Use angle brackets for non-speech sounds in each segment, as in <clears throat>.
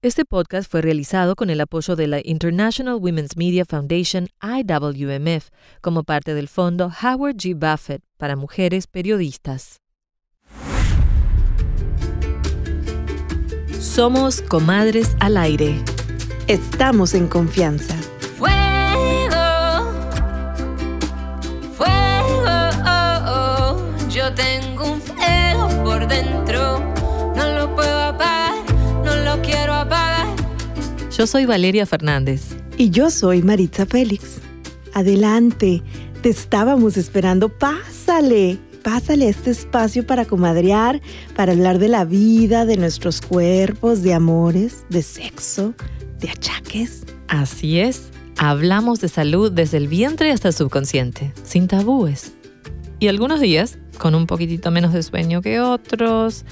Este podcast fue realizado con el apoyo de la International Women's Media Foundation IWMF como parte del fondo Howard G. Buffett para mujeres periodistas. Somos comadres al aire. Estamos en confianza. Yo soy Valeria Fernández. Y yo soy Maritza Félix. Adelante, te estábamos esperando. Pásale, pásale a este espacio para comadrear, para hablar de la vida, de nuestros cuerpos, de amores, de sexo, de achaques. Así es, hablamos de salud desde el vientre hasta el subconsciente, sin tabúes. Y algunos días, con un poquitito menos de sueño que otros.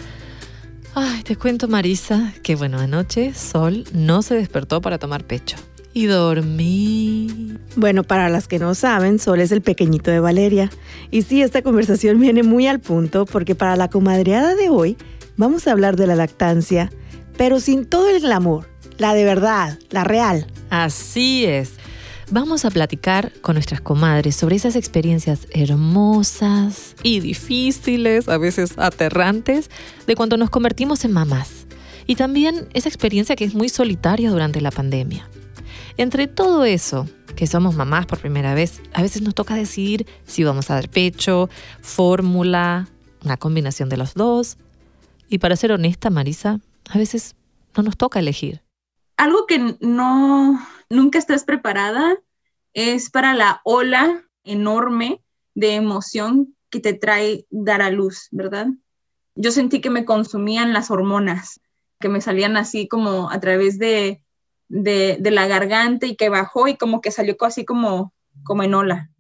Ay, te cuento Marisa que bueno, anoche Sol no se despertó para tomar pecho. Y dormí. Bueno, para las que no saben, Sol es el pequeñito de Valeria. Y sí, esta conversación viene muy al punto porque para la comadreada de hoy vamos a hablar de la lactancia, pero sin todo el glamour, la de verdad, la real. Así es. Vamos a platicar con nuestras comadres sobre esas experiencias hermosas y difíciles, a veces aterrantes, de cuando nos convertimos en mamás. Y también esa experiencia que es muy solitaria durante la pandemia. Entre todo eso, que somos mamás por primera vez, a veces nos toca decidir si vamos a dar pecho, fórmula, una combinación de los dos. Y para ser honesta, Marisa, a veces no nos toca elegir. algo que no nunca estás preparada es para la ola enorme de emoción que te trae dar a luz, ¿verdad? Yo sentí que me consumían las hormonas, que me salían así como a través de, de, de la garganta y que bajó y como que salió así como, como en ola.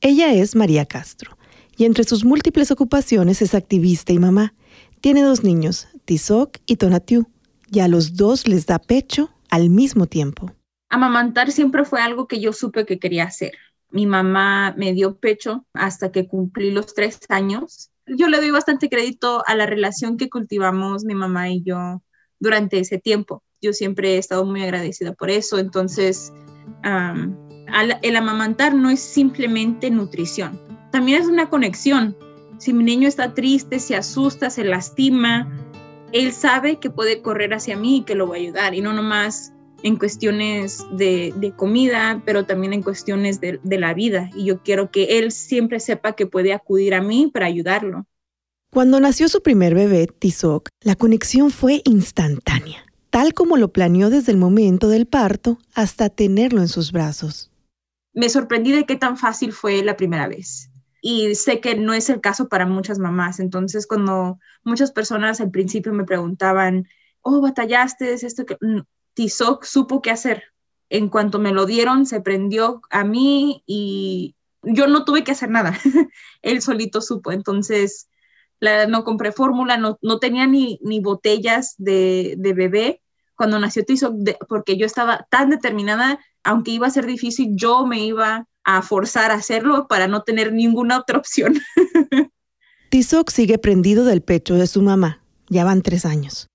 Ella es María Castro y entre sus múltiples ocupaciones es activista y mamá. Tiene dos niños, Tizoc y Tonatiu, y a los dos les da pecho al mismo tiempo. Amamantar siempre fue algo que yo supe que quería hacer. Mi mamá me dio pecho hasta que cumplí los tres años. Yo le doy bastante crédito a la relación que cultivamos mi mamá y yo durante ese tiempo. Yo siempre he estado muy agradecida por eso. Entonces, el amamantar no es simplemente nutrición, también es una conexión. Si mi niño está triste, se asusta, se lastima, él sabe que puede correr hacia mí y que lo voy a ayudar. Y no nomás en cuestiones de, de comida, pero también en cuestiones de, de la vida. Y yo quiero que él siempre sepa que puede acudir a mí para ayudarlo. Cuando nació su primer bebé, Tizoc, la conexión fue instantánea, tal como lo planeó desde el momento del parto hasta tenerlo en sus brazos. Me sorprendí de qué tan fácil fue la primera vez. Y sé que no es el caso para muchas mamás. Entonces, cuando muchas personas al principio me preguntaban, oh, batallaste, es esto que... Tizoc supo qué hacer. En cuanto me lo dieron, se prendió a mí y yo no tuve que hacer nada. <laughs> Él solito supo. Entonces, la, no compré fórmula, no, no, tenía ni, ni botellas de, de, bebé cuando nació Tizoc, porque yo estaba tan determinada, aunque iba a ser difícil, yo me iba a forzar a hacerlo para no tener ninguna otra opción. <laughs> Tizoc sigue prendido del pecho de su mamá. Ya van tres años.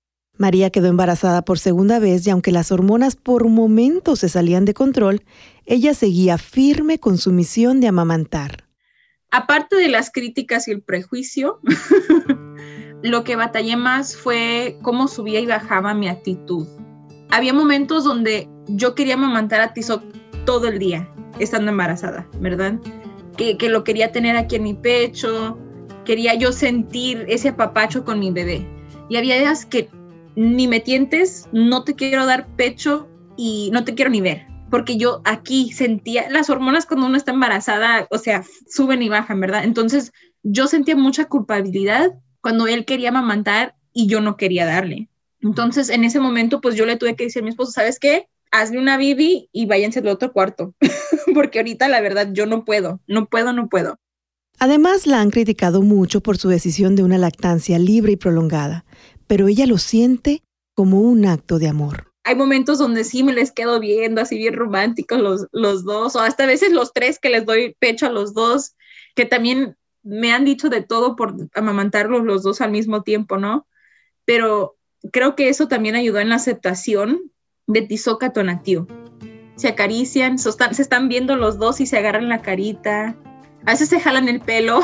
María quedó embarazada por segunda vez y aunque las hormonas por momentos se salían de control, ella seguía firme con su misión de amamantar. Aparte de las críticas y el prejuicio, <laughs> lo que batallé más fue cómo subía y bajaba mi actitud. Había momentos donde yo quería amamantar a Tizoc todo el día, estando embarazada, ¿verdad? Que, que lo quería tener aquí en mi pecho, quería yo sentir ese apapacho con mi bebé. Y había días que ni me tientes, no te quiero dar pecho y no te quiero ni ver, porque yo aquí sentía las hormonas cuando uno está embarazada, o sea, suben y bajan, ¿verdad? Entonces yo sentía mucha culpabilidad cuando él quería amamantar y yo no quería darle. Entonces en ese momento pues yo le tuve que decir a mi esposo, ¿sabes qué? Hazle una bibi y váyanse al otro cuarto, <laughs> porque ahorita la verdad yo no puedo, no puedo, no puedo. Además, la han criticado mucho por su decisión de una lactancia libre y prolongada, pero ella lo siente como un acto de amor. Hay momentos donde sí me les quedo viendo, así bien románticos los, los dos, o hasta a veces los tres que les doy pecho a los dos, que también me han dicho de todo por amamantarlos los dos al mismo tiempo, ¿no? Pero creo que eso también ayudó en la aceptación de Tizoca Tonatiu. Se acarician, se están viendo los dos y se agarran la carita. A veces se jalan el pelo,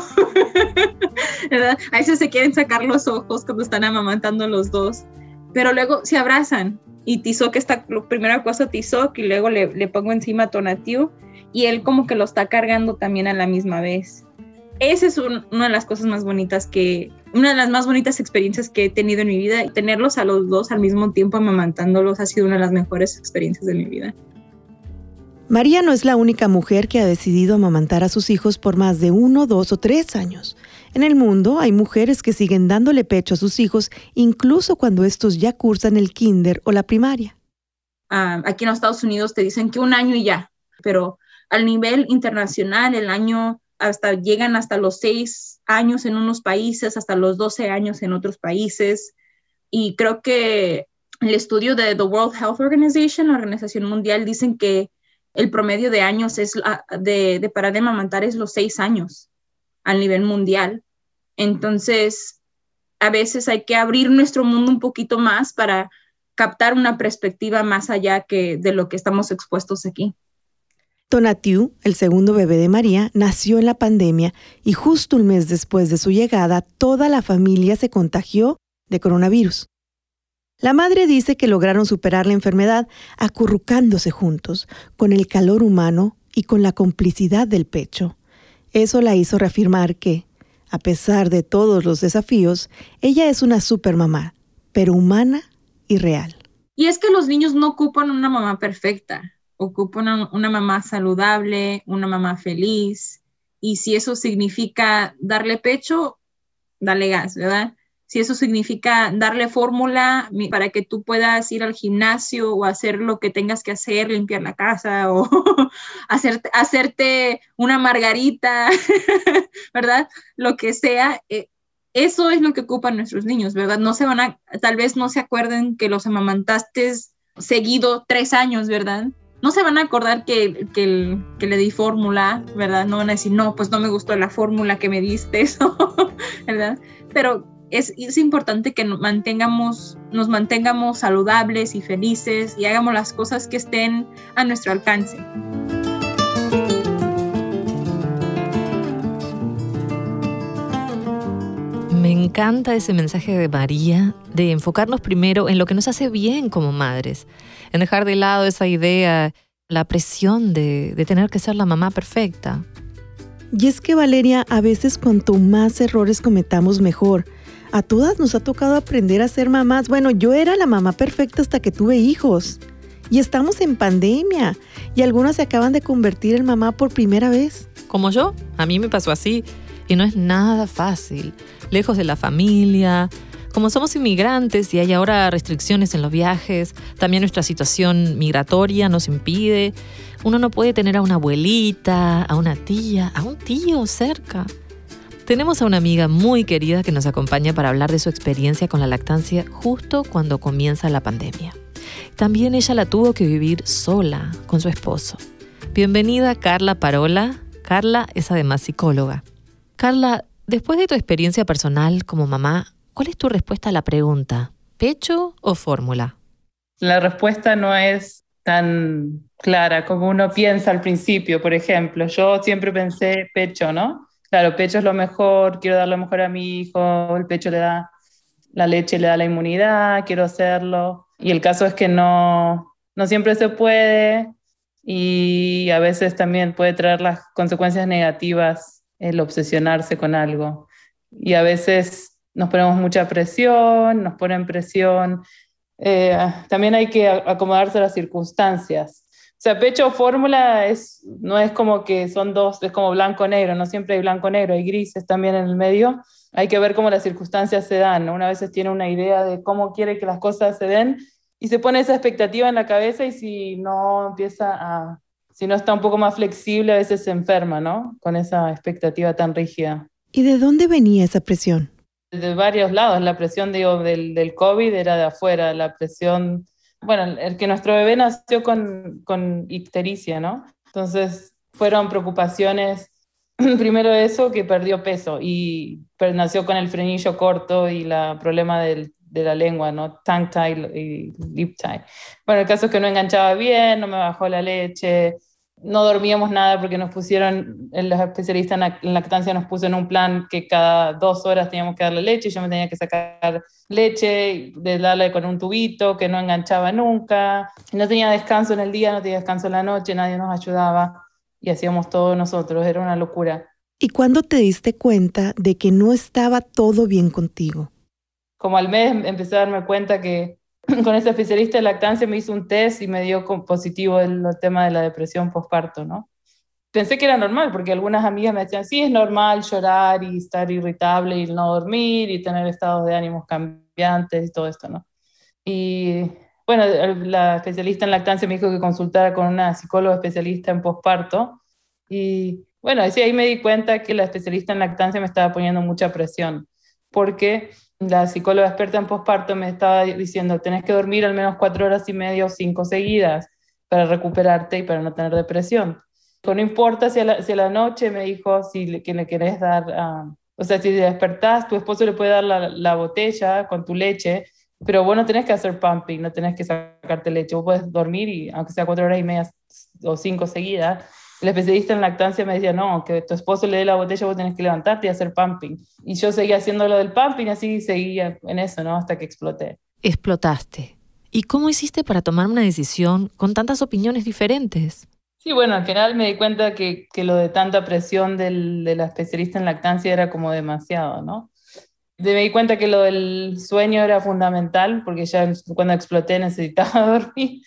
<laughs> ¿verdad? A veces se quieren sacar los ojos cuando están amamantando los dos, pero luego se abrazan y Tizoc está, primero acuesto a Tizoc y luego le, le pongo encima a Tonatiu y él como que lo está cargando también a la misma vez. Esa es una de las cosas más bonitas que, una de las más bonitas experiencias que he tenido en mi vida tenerlos a los dos al mismo tiempo amamantándolos ha sido una de las mejores experiencias de mi vida. María no es la única mujer que ha decidido amamantar a sus hijos por más de uno, dos o tres años. En el mundo hay mujeres que siguen dándole pecho a sus hijos incluso cuando estos ya cursan el kinder o la primaria. Ah, aquí en los Estados Unidos te dicen que un año y ya, pero al nivel internacional el año hasta llegan hasta los seis años en unos países, hasta los 12 años en otros países. Y creo que el estudio de the World Health Organization, la Organización Mundial, dicen que el promedio de años es de, de parar de amamantar es los seis años a nivel mundial. Entonces, a veces hay que abrir nuestro mundo un poquito más para captar una perspectiva más allá que de lo que estamos expuestos aquí. Tonatiu, el segundo bebé de María, nació en la pandemia y justo un mes después de su llegada, toda la familia se contagió de coronavirus. La madre dice que lograron superar la enfermedad acurrucándose juntos, con el calor humano y con la complicidad del pecho. Eso la hizo reafirmar que, a pesar de todos los desafíos, ella es una supermamá, pero humana y real. Y es que los niños no ocupan una mamá perfecta, ocupan una, una mamá saludable, una mamá feliz, y si eso significa darle pecho, dale gas, ¿verdad? Si eso significa darle fórmula para que tú puedas ir al gimnasio o hacer lo que tengas que hacer, limpiar la casa o <laughs> hacerte, hacerte una margarita, <laughs> ¿verdad? Lo que sea. Eh, eso es lo que ocupan nuestros niños, ¿verdad? No se van a, tal vez no se acuerden que los amamantaste seguido tres años, ¿verdad? No se van a acordar que, que, que le di fórmula, ¿verdad? No van a decir, no, pues no me gustó la fórmula que me diste, <laughs> eso, ¿verdad? Pero es, importante que nos mantengamos, nos mantengamos saludables y felices y hagamos las cosas que estén a nuestro alcance. Me encanta ese mensaje de María de enfocarnos primero en lo que nos hace bien como madres, en dejar de lado esa idea, la presión de, de tener que ser la mamá perfecta. Y es que Valeria, a veces cuanto más errores cometamos mejor, a todas nos ha tocado aprender a ser mamás. Bueno, yo era la mamá perfecta hasta que tuve hijos. Y estamos en pandemia. Y algunas se acaban de convertir en mamá por primera vez. Como yo, a mí me pasó así. Y no es nada fácil. Lejos de la familia. Como somos inmigrantes y hay ahora restricciones en los viajes, también nuestra situación migratoria nos impide. Uno no puede tener a una abuelita, a una tía, a un tío cerca. Tenemos a una amiga muy querida que nos acompaña para hablar de su experiencia con la lactancia justo cuando comienza la pandemia. También ella la tuvo que vivir sola con su esposo. Bienvenida Carla Parola. Carla es además psicóloga. Carla, después de tu experiencia personal como mamá, ¿cuál es tu respuesta a la pregunta? ¿Pecho o fórmula? La respuesta no es tan clara como uno piensa al principio. Por ejemplo, yo siempre pensé pecho, ¿no? Claro, pecho es lo mejor, quiero dar lo mejor a mi hijo, el pecho le da la leche, le da la inmunidad, quiero hacerlo. Y el caso es que no, no siempre se puede y a veces también puede traer las consecuencias negativas el obsesionarse con algo. Y a veces nos ponemos mucha presión, nos ponen presión. Eh, también hay que acomodarse a las circunstancias. O sea, pecho o fórmula es, no es como que son dos, es como blanco-negro, no siempre hay blanco-negro, hay grises también en el medio. Hay que ver cómo las circunstancias se dan. Una vez tiene una idea de cómo quiere que las cosas se den y se pone esa expectativa en la cabeza y si no empieza a, si no está un poco más flexible, a veces se enferma, ¿no? Con esa expectativa tan rígida. ¿Y de dónde venía esa presión? De varios lados. La presión, digo, del, del COVID era de afuera, la presión bueno, el que nuestro bebé nació con, con ictericia, ¿no? Entonces fueron preocupaciones, <clears throat> primero eso, que perdió peso y nació con el frenillo corto y el problema del, de la lengua, ¿no? Tongue tie y lip tie. Bueno, el caso es que no enganchaba bien, no me bajó la leche, no dormíamos nada porque nos pusieron, los especialistas en lactancia nos puso en un plan que cada dos horas teníamos que darle leche, yo me tenía que sacar leche, de darle con un tubito que no enganchaba nunca, no tenía descanso en el día, no tenía descanso en la noche, nadie nos ayudaba y hacíamos todo nosotros, era una locura. ¿Y cuándo te diste cuenta de que no estaba todo bien contigo? Como al mes empecé a darme cuenta que <laughs> con ese especialista de lactancia me hizo un test y me dio positivo el, tema de la depresión postparto, ¿no? Pensé que era normal, porque algunas amigas me decían, sí, es normal llorar y estar irritable y no dormir y tener estados de ánimos cambiantes y todo esto, ¿no? Y bueno, la especialista en lactancia me dijo que consultara con una psicóloga especialista en postparto y bueno, así ahí me di cuenta que la especialista en lactancia me estaba poniendo mucha presión, porque la psicóloga experta en posparto me estaba diciendo, tenés que dormir al menos cuatro horas y media o cinco seguidas para recuperarte y para no tener depresión. No importa si a la, si a la noche me dijo si le, que le querés dar, uh, o sea, si despertás, tu esposo le puede dar la, la, botella con tu leche, pero vos no tenés que hacer pumping, no tenés que sacarte leche, vos puedes dormir y aunque sea cuatro horas y media o cinco seguidas, el especialista en lactancia me decía, no, que tu esposo le dé la botella, vos tenés que levantarte y hacer pumping. Y yo seguía haciendo lo del pumping, así seguía en eso, ¿no? Hasta que exploté. Explotaste. ¿Y cómo hiciste para tomar una decisión con tantas opiniones diferentes? Sí, bueno, al final me di cuenta que, que lo de tanta presión del, de la especialista en lactancia era como demasiado, ¿no? Me di cuenta que lo del sueño era fundamental, porque ya cuando exploté necesitaba <laughs> dormir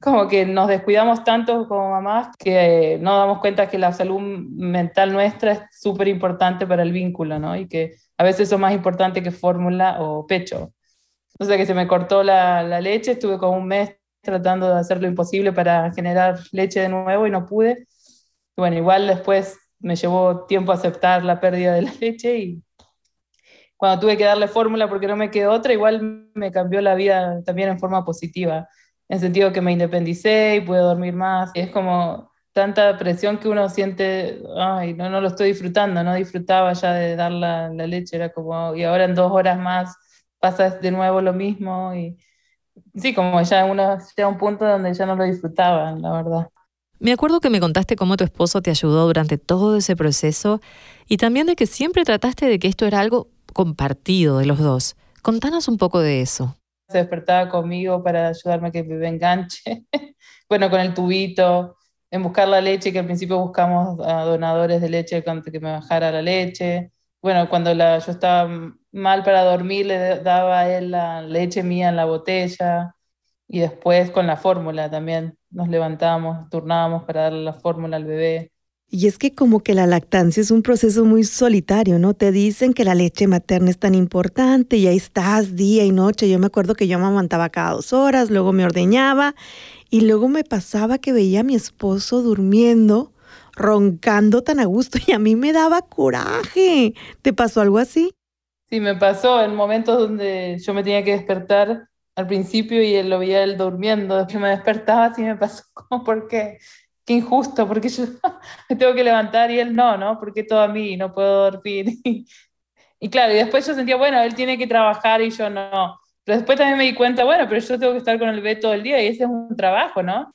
como que nos descuidamos tanto como mamás que no damos cuenta que la salud mental nuestra es súper importante para el vínculo, ¿no? Y que a veces eso es más importante que fórmula o pecho. O sea que se me cortó la leche, estuve como un mes tratando de hacer lo imposible para generar leche de nuevo y no pude. bueno, igual después me llevó tiempo aceptar la pérdida de la leche y cuando tuve que darle fórmula porque no me quedó otra, igual me cambió la vida también en forma positiva en sentido que me independicé y pude dormir más. Es como tanta presión que uno siente, ay, no, no lo estoy disfrutando, no disfrutaba ya de dar la, la leche, era como, y ahora en dos horas más pasa de nuevo lo mismo y sí, como ya uno llega a un punto donde ya no lo disfrutaba, la verdad. Me acuerdo que me contaste cómo tu esposo te ayudó durante todo ese proceso y también de que siempre trataste de que esto era algo compartido de los dos. Contanos un poco de eso se despertaba conmigo para ayudarme a que me enganche. <laughs> bueno, con el tubito, en buscar la leche, que al principio buscamos a donadores de leche que me bajara la leche. Bueno, cuando la, yo estaba mal para dormir, le daba a él la leche mía en la botella. Y después con la fórmula también nos levantábamos, turnábamos para darle la fórmula al bebé. Y es que como que la lactancia es un proceso muy solitario, ¿no? Te dicen que la leche materna es tan importante y ahí estás día y noche. Yo me acuerdo que yo me amamantaba cada dos horas, luego me ordeñaba y luego me pasaba que veía a mi esposo durmiendo, roncando tan a gusto y a mí me daba coraje. ¿Te pasó algo así? Sí, me pasó en momentos donde yo me tenía que despertar al principio y él lo veía él durmiendo. Después me despertaba así me pasó <laughs> como porque qué injusto, porque yo <laughs> me tengo que levantar y él no, ¿no? Porque todo a mí, no puedo dormir. <laughs> Y, claro, y después yo sentía, bueno, él tiene que trabajar y yo no. Pero después también me di cuenta, bueno, pero yo tengo que estar con el bebé todo el día y ese es un trabajo, ¿no?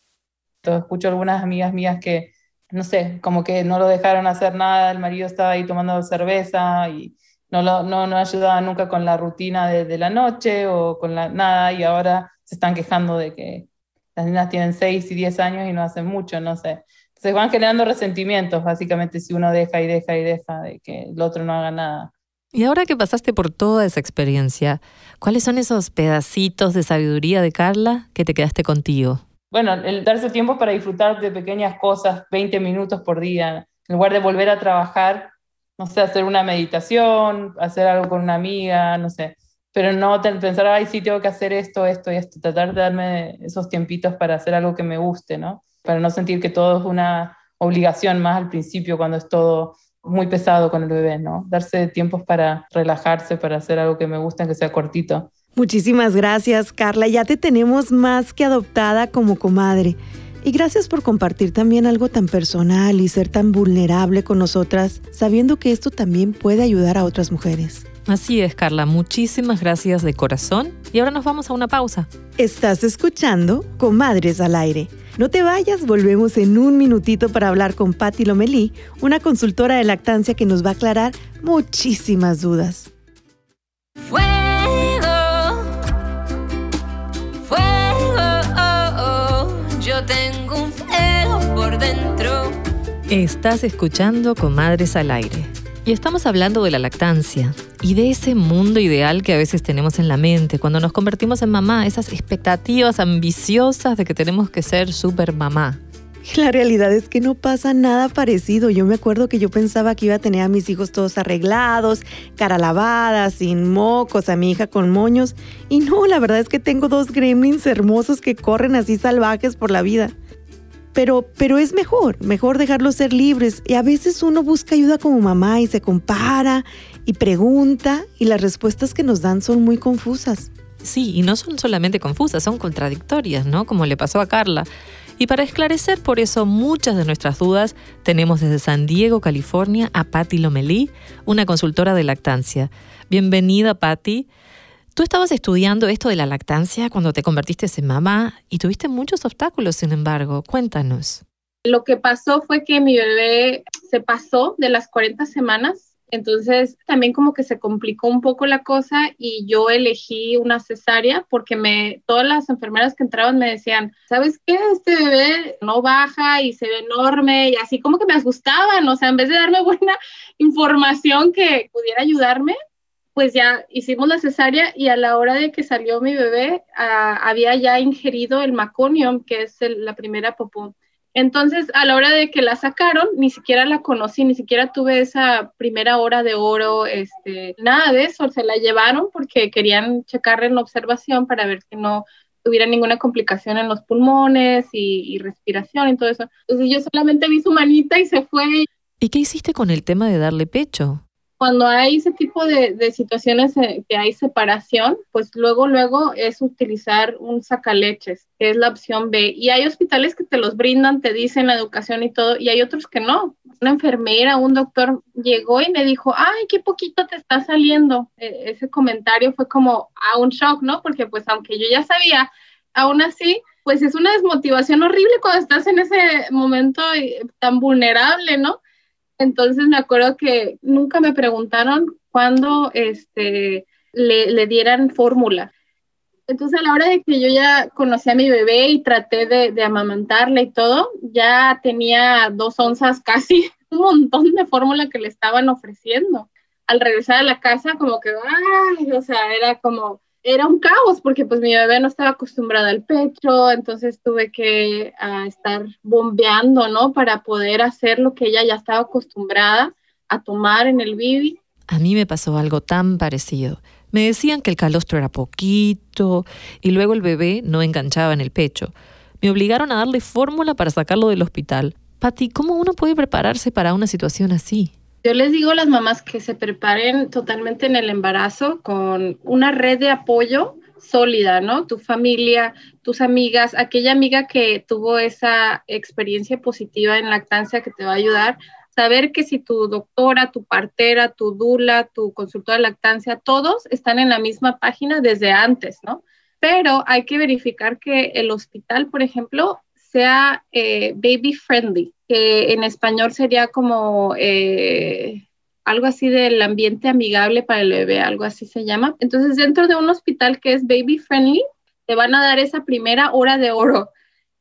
Entonces, escucho algunas amigas mías que, no sé, como que no lo dejaron hacer nada, el marido estaba ahí tomando cerveza y no, lo, no, no ayudaba nunca con la rutina de, de la noche o con la, nada y ahora se están quejando de que las niñas tienen 6 y 10 años y no hacen mucho, no sé. Se van generando resentimientos, básicamente, si uno deja y deja y deja de que el otro no haga nada. Y ahora que pasaste por toda esa experiencia, ¿cuáles son esos pedacitos de sabiduría de Carla que te quedaste contigo? Bueno, el darse tiempo para disfrutar de pequeñas cosas, 20 minutos por día, en lugar de volver a trabajar, no sé, hacer una meditación, hacer algo con una amiga, no sé pero no pensar, ay, sí, tengo que hacer esto, esto y esto, tratar de darme esos tiempitos para hacer algo que me guste, ¿no? Para no sentir que todo es una obligación más al principio cuando es todo muy pesado con el bebé, ¿no? Darse tiempos para relajarse, para hacer algo que me guste, aunque sea cortito. Muchísimas gracias, Carla. Ya te tenemos más que adoptada como comadre. Y gracias por compartir también algo tan personal y ser tan vulnerable con nosotras, sabiendo que esto también puede ayudar a otras mujeres. Así es, Carla. Muchísimas gracias de corazón. Y ahora nos vamos a una pausa. Estás escuchando Comadres al Aire. No te vayas, volvemos en un minutito para hablar con Patti Lomelí, una consultora de lactancia que nos va a aclarar muchísimas dudas. Fuego, fuego, oh, oh, yo tengo un fuego por dentro. Estás escuchando Comadres al Aire. Y estamos hablando de la lactancia y de ese mundo ideal que a veces tenemos en la mente cuando nos convertimos en mamá, esas expectativas ambiciosas de que tenemos que ser super mamá. La realidad es que no pasa nada parecido. Yo me acuerdo que yo pensaba que iba a tener a mis hijos todos arreglados, cara lavada, sin mocos, a mi hija con moños. Y no, la verdad es que tengo dos gremlins hermosos que corren así salvajes por la vida. Pero, pero es mejor, mejor dejarlos ser libres. Y a veces uno busca ayuda como mamá y se compara y pregunta y las respuestas que nos dan son muy confusas. Sí, y no son solamente confusas, son contradictorias, ¿no? Como le pasó a Carla. Y para esclarecer por eso muchas de nuestras dudas, tenemos desde San Diego, California, a Patti Lomelí, una consultora de lactancia. Bienvenida, Patti. Tú estabas estudiando esto de la lactancia cuando te convertiste en mamá y tuviste muchos obstáculos, sin embargo. Cuéntanos. Lo que pasó fue que mi bebé se pasó de las 40 semanas, entonces también como que se complicó un poco la cosa y yo elegí una cesárea porque me todas las enfermeras que entraban me decían, ¿sabes qué? Este bebé no baja y se ve enorme y así como que me asustaban, o sea, en vez de darme <laughs> buena información que pudiera ayudarme, pues ya hicimos la cesárea y a la hora de que salió mi bebé, ah, había ya ingerido el maconium, que es la primera popó. Entonces, a la hora de que la sacaron, ni siquiera la conocí, ni siquiera tuve esa primera hora de oro, este, nada de eso, se la llevaron porque querían checarle en la observación para ver que no tuviera ninguna complicación en los pulmones y, y respiración y todo eso. Entonces yo solamente vi su manita y se fue. ¿Y qué hiciste con el tema de darle pecho? Cuando hay ese tipo de, situaciones eh, que hay separación, pues luego, luego es utilizar un sacaleches, que es la opción B. Y hay hospitales que te los brindan, te dicen la educación y todo, y hay otros que no. Una enfermera, un doctor llegó y me dijo, ay, qué poquito te está saliendo. E, ese comentario fue como a un shock, ¿no? Porque pues aunque yo ya sabía, aún así, pues es una desmotivación horrible cuando estás en ese momento eh, tan vulnerable, ¿no? Entonces me acuerdo que nunca me preguntaron cuándo este, le, dieran fórmula. Entonces a la hora de que yo ya conocí a mi bebé y traté de, de amamantarle y todo, ya tenía dos onzas casi, <laughs> un montón de fórmula que le estaban ofreciendo. Al regresar a la casa, como que, ay, o sea, era como, era un caos porque pues mi bebé no estaba acostumbrada al pecho, entonces tuve que ah, estar bombeando, ¿no? Para poder hacer lo que ella ya estaba acostumbrada a tomar en el bibi. A mí me pasó algo tan parecido. Me decían que el calostro era poquito y luego el bebé no enganchaba en el pecho. Me obligaron a darle fórmula para sacarlo del hospital. Patti, ¿cómo uno puede prepararse para una situación así? Yo les digo a las mamás que se preparen totalmente en el embarazo con una red de apoyo sólida, ¿no? Tu familia, tus amigas, aquella amiga que tuvo esa experiencia positiva en lactancia que te va a ayudar. Saber que si tu doctora, tu partera, tu dula, tu consultora de lactancia, todos están en la misma página desde antes, ¿no? Pero hay que verificar que el hospital, por ejemplo, sea eh, baby friendly, que en español sería como eh, algo así del ambiente amigable para el bebé, algo así se llama. Entonces, dentro de un hospital que es baby friendly, te van a dar esa primera hora de oro,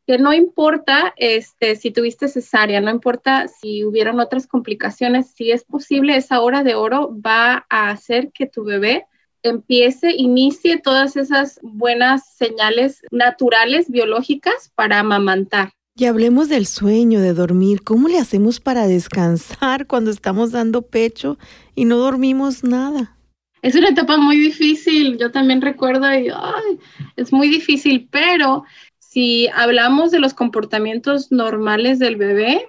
que no importa este, si tuviste cesárea, no importa si hubieron otras complicaciones, si es posible, esa hora de oro va a hacer que tu bebé empiece, inicie todas esas buenas señales naturales, biológicas para amamantar. Y hablemos del sueño, de dormir. ¿Cómo le hacemos para descansar <laughs> cuando estamos dando pecho y no dormimos nada? Es una etapa muy difícil. Yo también recuerdo y es muy difícil, pero si hablamos de los comportamientos normales del bebé,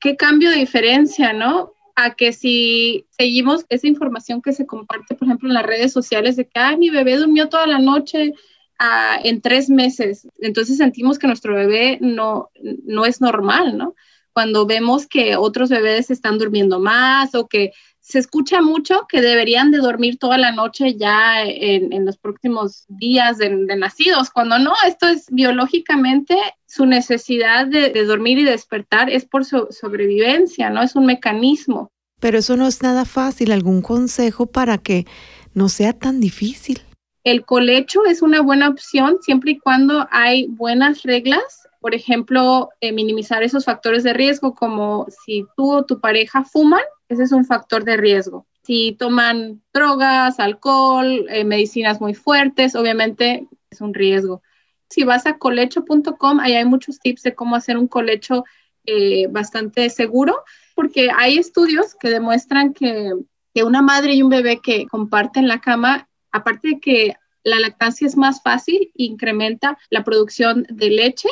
¿qué cambio de diferencia, no? a que si seguimos esa información que se comparte, por ejemplo, en las redes sociales de que, ay, mi bebé durmió toda la noche ah, en tres meses, entonces sentimos que nuestro bebé no, no es normal, ¿no? Cuando vemos que otros bebés están durmiendo más o que se escucha mucho que deberían de dormir toda la noche ya en, los próximos días de, nacidos, cuando no, esto es biológicamente su necesidad de, dormir y despertar es por su sobrevivencia, ¿no? Es un mecanismo. Pero eso no es nada fácil. ¿Algún consejo para que no sea tan difícil? El colecho es una buena opción siempre y cuando hay buenas reglas. Por ejemplo, eh, minimizar esos factores de riesgo como si tú o tu pareja fuman, ese es un factor de riesgo. Si toman drogas, alcohol, eh, medicinas muy fuertes, obviamente es un riesgo. Si vas a colecho.com, ahí hay muchos tips de cómo hacer un colecho eh, bastante seguro, porque hay estudios que demuestran que, que una madre y un bebé que comparten la cama, aparte de que la lactancia es más fácil, incrementa la producción de leche,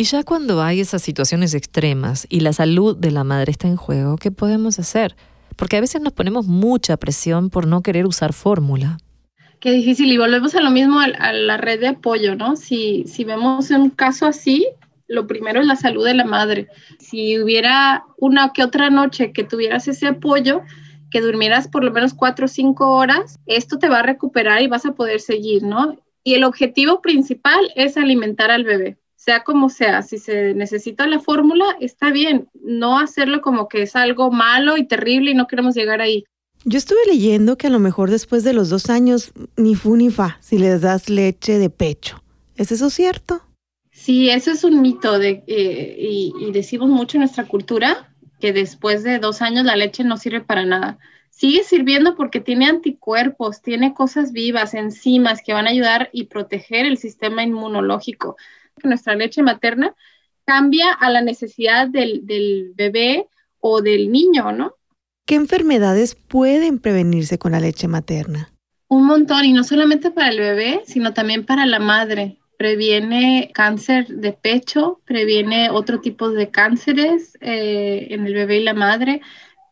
y ya cuando hay esas situaciones extremas y la salud de la madre está en juego, ¿qué podemos hacer? Porque a veces nos ponemos mucha presión por no querer usar fórmula. Qué difícil. Y volvemos a lo mismo, a, la red de apoyo, ¿no? Si, si vemos un caso así, lo primero es la salud de la madre. Si hubiera una que otra noche que tuvieras ese apoyo, que durmieras por lo menos cuatro o cinco horas, esto te va a recuperar y vas a poder seguir, ¿no? Y el objetivo principal es alimentar al bebé sea como sea, si se necesita la fórmula, está bien, no hacerlo como que es algo malo y terrible y no queremos llegar ahí. Yo estuve leyendo que a lo mejor después de los dos años, ni fu ni fa, si les das leche de pecho. ¿Es eso cierto? Sí, eso es un mito de, eh, y, y decimos mucho en nuestra cultura que después de dos años la leche no sirve para nada sigue sirviendo porque tiene anticuerpos, tiene cosas vivas, enzimas que van a ayudar y proteger el sistema inmunológico nuestra leche materna cambia a la necesidad del, del bebé o del niño, ¿no? ¿Qué enfermedades pueden prevenirse con la leche materna? Un montón, y no solamente para el bebé, sino también para la madre. Previene cáncer de pecho, previene otro tipo de cánceres eh, en el bebé y la madre,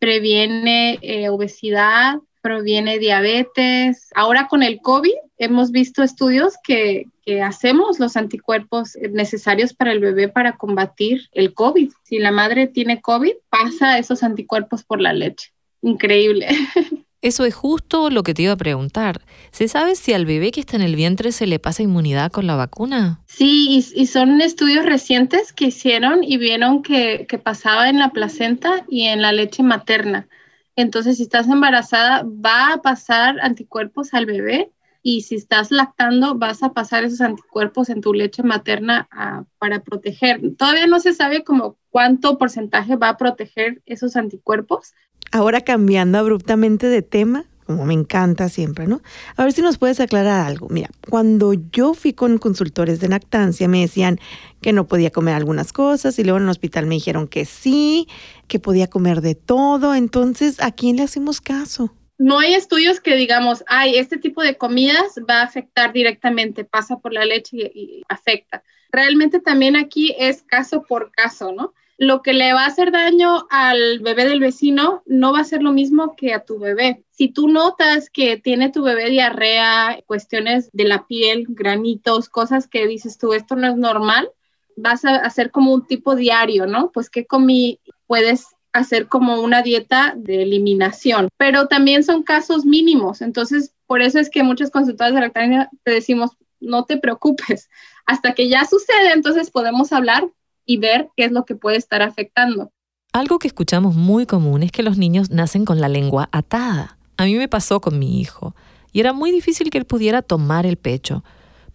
previene eh, obesidad, proviene diabetes. Ahora con el COVID hemos visto estudios que, hacemos los anticuerpos necesarios para el bebé para combatir el COVID. Si la madre tiene COVID, pasa esos anticuerpos por la leche. Increíble. <laughs> Eso es justo lo que te iba a preguntar. ¿Se sabe si al bebé que está en el vientre se le pasa inmunidad con la vacuna? Sí, y, son estudios recientes que hicieron y vieron que, que pasaba en la placenta y en la leche materna. Entonces, si estás embarazada, va a pasar anticuerpos al bebé y si estás lactando, vas a pasar esos anticuerpos en tu leche materna ah, para proteger. Todavía no se sabe como cuánto porcentaje va a proteger esos anticuerpos. Ahora cambiando abruptamente de tema, como me encanta siempre, ¿no? A ver si nos puedes aclarar algo. Mira, cuando yo fui con consultores de lactancia me decían que no podía comer algunas cosas y luego en el hospital me dijeron que sí, que podía comer de todo. Entonces, ¿a quién le hacemos caso? No hay estudios que digamos, ay, este tipo de comidas va a afectar directamente, pasa por la leche y afecta. Realmente también aquí es caso por caso, ¿no? lo que le va a hacer daño al bebé del vecino no va a ser lo mismo que a tu bebé. Si tú notas que tiene tu bebé diarrea, cuestiones de la piel, granitos, cosas que dices tú, esto no es normal, vas a hacer como un tipo diario, ¿no? Pues qué comí, puedes hacer como una dieta de eliminación, pero también son casos mínimos, entonces por eso es que muchas consultoras de lactancia te decimos, no te preocupes, hasta que ya sucede, entonces podemos hablar y ver qué es lo que puede estar afectando. Algo que escuchamos muy común es que los niños nacen con la lengua atada. A mí me pasó con mi hijo y era muy difícil que él pudiera tomar el pecho.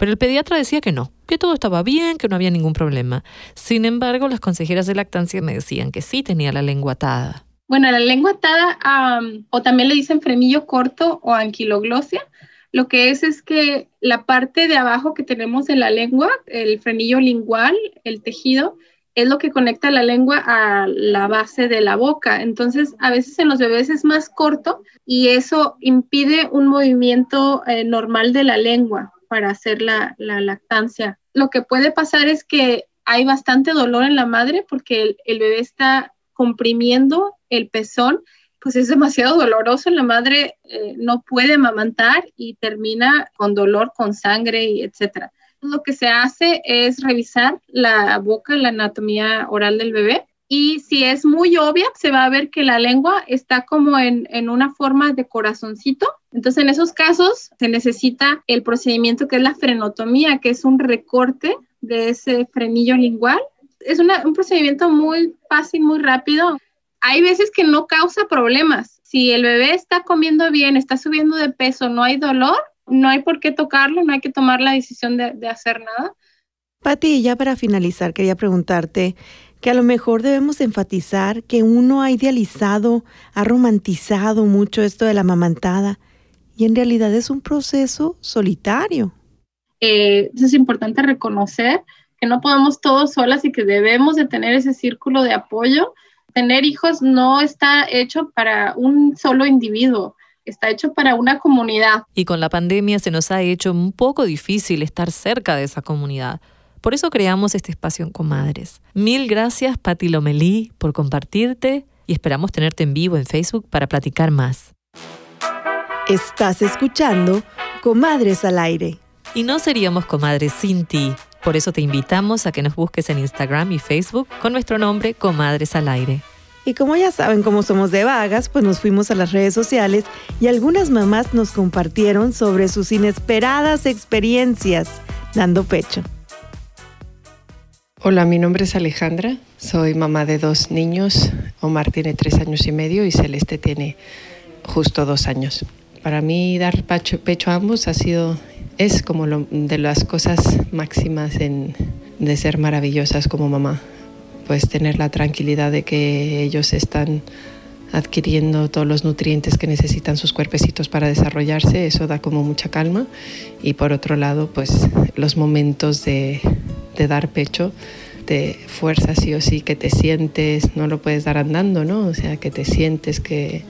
Pero el pediatra decía que no, que todo estaba bien, que no había ningún problema. Sin embargo, las consejeras de lactancia me decían que sí tenía la lengua atada. Bueno, la lengua atada, o también le dicen frenillo corto o anquiloglosia, lo que es es que la parte de abajo que tenemos en la lengua, el frenillo lingual, el tejido, es lo que conecta la lengua a la base de la boca. Entonces, a veces en los bebés es más corto y eso impide un movimiento eh, normal de la lengua para hacer la, lactancia. Lo que puede pasar es que hay bastante dolor en la madre porque el bebé está comprimiendo el pezón pues es demasiado doloroso, la madre eh, no puede amamantar y termina con dolor, con sangre y etcétera. Lo que se hace es revisar la boca, la anatomía oral del bebé y si es muy obvia, se va a ver que la lengua está como en, en, una forma de corazoncito. Entonces, en esos casos se necesita el procedimiento que es la frenotomía, que es un recorte de ese frenillo lingual. Es un procedimiento muy fácil, muy rápido. Hay veces que no causa problemas. Si el bebé está comiendo bien, está subiendo de peso, no hay dolor, no hay por qué tocarlo, no hay que tomar la decisión de, de hacer nada. Pati, ya para finalizar, quería preguntarte que a lo mejor debemos enfatizar que uno ha idealizado, ha romantizado mucho esto de la mamantada y en realidad es un proceso solitario. Eh, es importante reconocer que no podemos todos solas y que debemos de tener ese círculo de apoyo. Tener hijos no está hecho para un solo individuo está hecho para una comunidad. Y con la pandemia se nos ha hecho un poco difícil estar cerca de esa comunidad. Por eso creamos este espacio en Comadres. Mil gracias, Pati Lomelí, por compartirte y esperamos tenerte en vivo en Facebook para platicar más. Estás escuchando Comadres al Aire. Y no seríamos comadres sin ti. Por eso te invitamos a que nos busques en Instagram y Facebook con nuestro nombre Comadres al Aire. Y como ya saben cómo somos de vagas, pues nos fuimos a las redes sociales y algunas mamás nos compartieron sobre sus inesperadas experiencias dando pecho. Hola, mi nombre es Alejandra, soy mamá de dos niños. Omar tiene tres años y medio y Celeste tiene justo dos años. Para mí dar pecho, a ambos ha sido, es como de las cosas máximas de ser maravillosas como mamá. Pues tener la tranquilidad de que ellos están adquiriendo todos los nutrientes que necesitan sus cuerpecitos para desarrollarse, eso da como mucha calma. Y por otro lado, pues los momentos de de dar pecho, de fuerza sí o sí, que te sientes, no lo puedes dar andando, ¿no? O sea, que te sientes que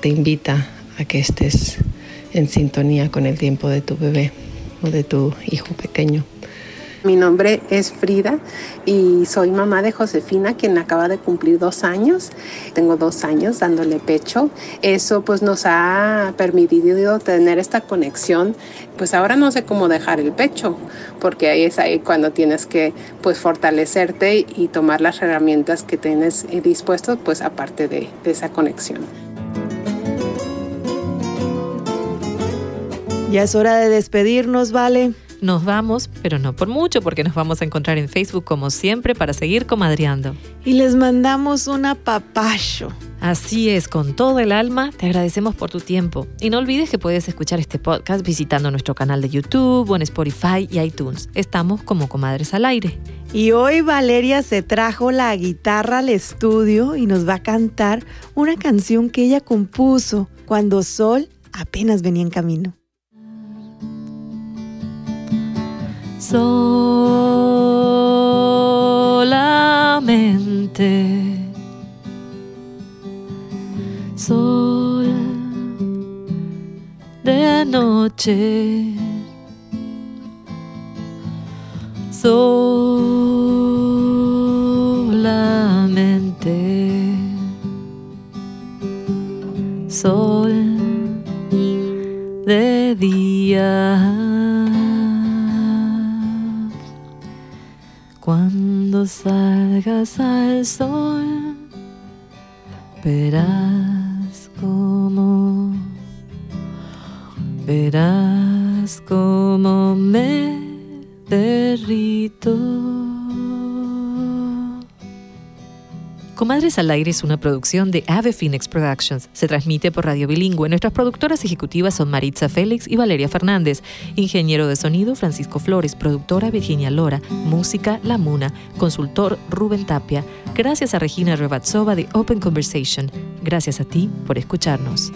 te invita a que estés en sintonía con el tiempo de tu bebé o de tu hijo pequeño. Mi nombre es Frida y soy mamá de Josefina, quien acaba de cumplir dos años. Tengo dos años dándole pecho. Eso pues nos ha permitido tener esta conexión. Pues ahora no sé cómo dejar el pecho, porque ahí es ahí cuando tienes que pues fortalecerte y tomar las herramientas que tienes dispuestos, pues aparte de esa conexión. Ya es hora de despedirnos, ¿vale? Nos vamos, pero no por mucho, porque nos vamos a encontrar en Facebook como siempre para seguir comadreando. Y les mandamos un apapacho. Así es, con todo el alma, te agradecemos por tu tiempo. Y no olvides que puedes escuchar este podcast visitando nuestro canal de YouTube o en Spotify y iTunes. Estamos como Comadres al Aire. Y hoy Valeria se trajo la guitarra al estudio y nos va a cantar una canción que ella compuso cuando Sol apenas venía en camino. Solamente sol de noche solamente sol salgas al sol, verás cómo, verás cómo me derrito. Comadres al Aire es una producción de Ave Phoenix Productions. Se transmite por radio bilingüe. Nuestras productoras ejecutivas son Maritza Félix y Valeria Fernández. Ingeniero de sonido Francisco Flores. Productora Virginia Lora. Música La Muna. Consultor Rubén Tapia. Gracias a Regina Rebatzova de Open Conversation. Gracias a ti por escucharnos.